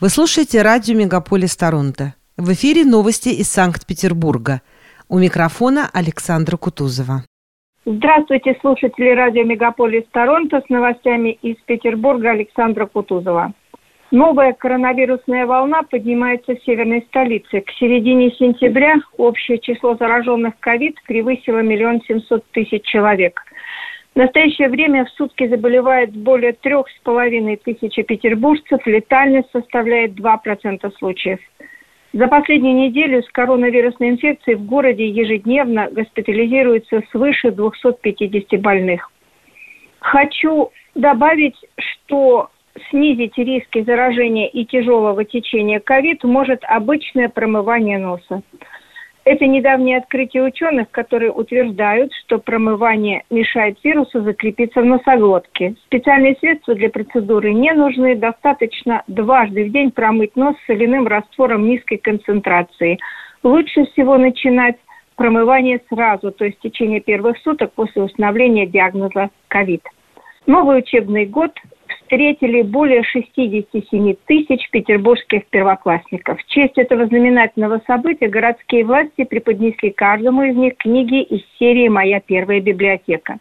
Вы слушаете радио «Мегаполис Торонто». В эфире новости из Санкт-Петербурга. У микрофона Александра Кутузова. Здравствуйте, слушатели радио «Мегаполис Торонто» с новостями из Петербурга Александра Кутузова. Новая коронавирусная волна поднимается в северной столице. К середине сентября общее число зараженных ковид превысило миллион семьсот тысяч человек. В настоящее время в сутки заболевает более трех с половиной тысячи петербуржцев, летальность составляет 2% случаев. За последнюю неделю с коронавирусной инфекцией в городе ежедневно госпитализируется свыше 250 больных. Хочу добавить, что снизить риски заражения и тяжелого течения ковид может обычное промывание носа. Это недавнее открытие ученых, которые утверждают, что промывание мешает вирусу закрепиться в носоглотке. Специальные средства для процедуры не нужны. Достаточно дважды в день промыть нос соляным раствором низкой концентрации. Лучше всего начинать промывание сразу, то есть в течение первых суток после установления диагноза ковид. Новый учебный год встретили более 67 тысяч петербургских первоклассников. В честь этого знаменательного события городские власти преподнесли каждому из них книги из серии «Моя первая библиотека».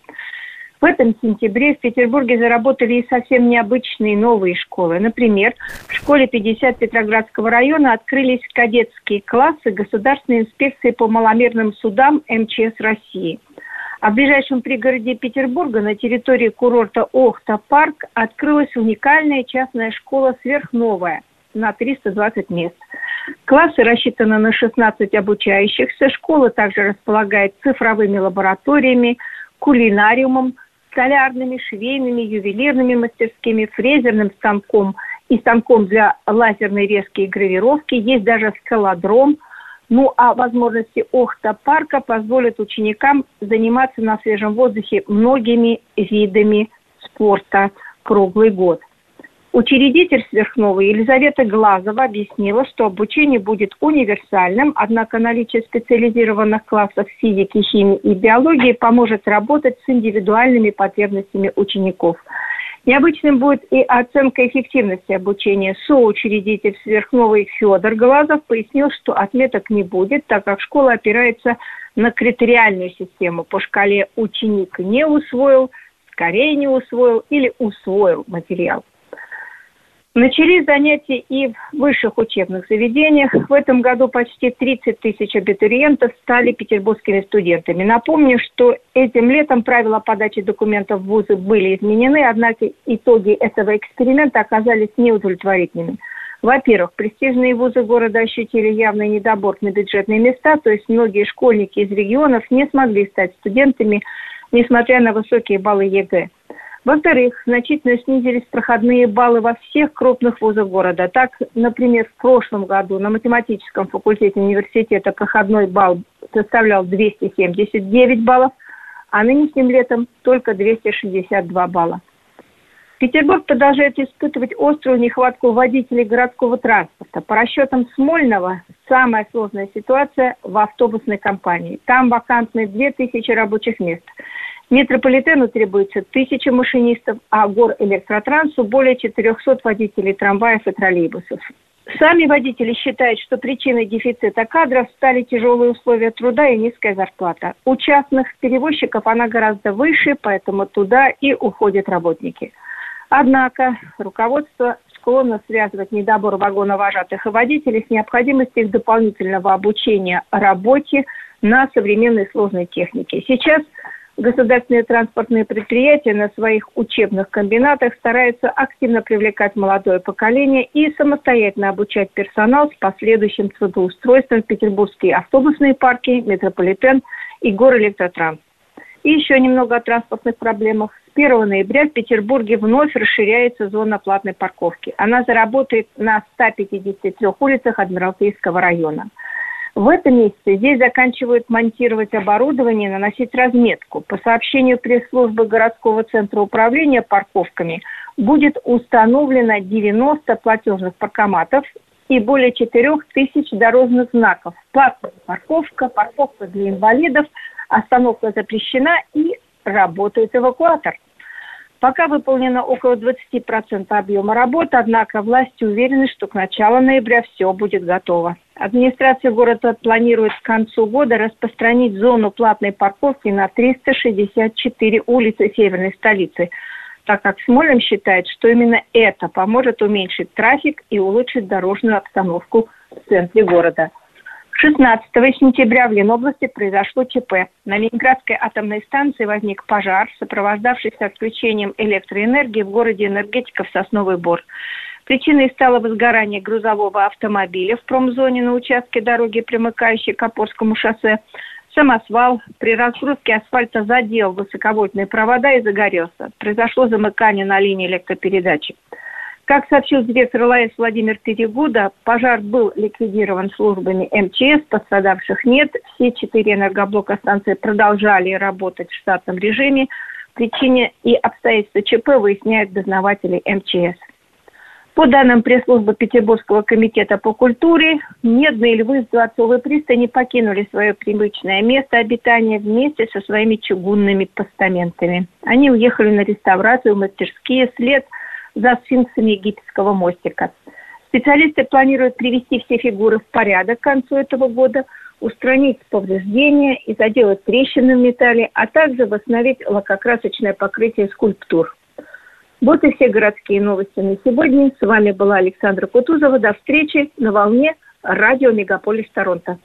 В этом сентябре в Петербурге заработали и совсем необычные новые школы. Например, в школе 50 Петроградского района открылись кадетские классы Государственной инспекции по маломерным судам МЧС России – а в ближайшем пригороде Петербурга на территории курорта Охта-парк открылась уникальная частная школа «Сверхновая» на 320 мест. Классы рассчитаны на 16 обучающихся. Школа также располагает цифровыми лабораториями, кулинариумом, столярными, швейными, ювелирными мастерскими, фрезерным станком и станком для лазерной резки и гравировки. Есть даже скалодром – ну а возможности Охта-парка позволят ученикам заниматься на свежем воздухе многими видами спорта круглый год. Учредитель сверхновой Елизавета Глазова объяснила, что обучение будет универсальным, однако наличие специализированных классов физики, химии и биологии поможет работать с индивидуальными потребностями учеников – Необычным будет и оценка эффективности обучения. Соучредитель сверхновой Федор Глазов пояснил, что отметок не будет, так как школа опирается на критериальную систему. По шкале ученик не усвоил, скорее не усвоил или усвоил материал. Начались занятия и в высших учебных заведениях. В этом году почти 30 тысяч абитуриентов стали петербургскими студентами. Напомню, что этим летом правила подачи документов в вузы были изменены, однако итоги этого эксперимента оказались неудовлетворительными. Во-первых, престижные вузы города ощутили явный недобор на бюджетные места, то есть многие школьники из регионов не смогли стать студентами, несмотря на высокие баллы ЕГЭ. Во-вторых, значительно снизились проходные баллы во всех крупных вузах города. Так, например, в прошлом году на математическом факультете университета проходной балл составлял 279 баллов, а нынешним летом только 262 балла. Петербург продолжает испытывать острую нехватку водителей городского транспорта. По расчетам Смольного, самая сложная ситуация в автобусной компании. Там вакантны 2000 рабочих мест – Метрополитену требуется тысяча машинистов, а гор электротрансу более 400 водителей трамваев и троллейбусов. Сами водители считают, что причиной дефицита кадров стали тяжелые условия труда и низкая зарплата. У частных перевозчиков она гораздо выше, поэтому туда и уходят работники. Однако руководство склонно связывать недобор вагоновожатых и водителей с необходимостью их дополнительного обучения работе на современной сложной технике. Сейчас Государственные транспортные предприятия на своих учебных комбинатах стараются активно привлекать молодое поколение и самостоятельно обучать персонал с последующим трудоустройством в петербургские автобусные парки, метрополитен и Горэлектротранс. И еще немного о транспортных проблемах. С 1 ноября в Петербурге вновь расширяется зона платной парковки. Она заработает на 153 улицах Адмиралтейского района. В этом месяце здесь заканчивают монтировать оборудование наносить разметку. По сообщению пресс-службы городского центра управления парковками будет установлено 90 платежных паркоматов и более 4 тысяч дорожных знаков. Платная парковка, парковка для инвалидов, остановка запрещена и работает эвакуатор. Пока выполнено около 20% объема работы, однако власти уверены, что к началу ноября все будет готово. Администрация города планирует к концу года распространить зону платной парковки на 364 улицы северной столицы, так как Смолин считает, что именно это поможет уменьшить трафик и улучшить дорожную обстановку в центре города. 16 сентября в Ленобласти произошло ЧП. На Ленинградской атомной станции возник пожар, сопровождавшийся отключением электроэнергии в городе энергетиков Сосновый Бор. Причиной стало возгорание грузового автомобиля в промзоне на участке дороги, примыкающей к Опорскому шоссе. Самосвал при разгрузке асфальта задел высоковольтные провода и загорелся. Произошло замыкание на линии электропередачи. Как сообщил директор ЛАЭС Владимир Перегуда, пожар был ликвидирован службами МЧС, пострадавших нет. Все четыре энергоблока станции продолжали работать в штатном режиме. Причине и обстоятельства ЧП выясняют дознаватели МЧС. По данным пресс-службы Петербургского комитета по культуре, медные львы с Дворцовой пристани покинули свое привычное место обитания вместе со своими чугунными постаментами. Они уехали на реставрацию в мастерские след – за сфинксами египетского мостика. Специалисты планируют привести все фигуры в порядок к концу этого года, устранить повреждения и заделать трещины в металле, а также восстановить лакокрасочное покрытие скульптур. Вот и все городские новости на сегодня. С вами была Александра Кутузова. До встречи на волне радио «Мегаполис Торонто».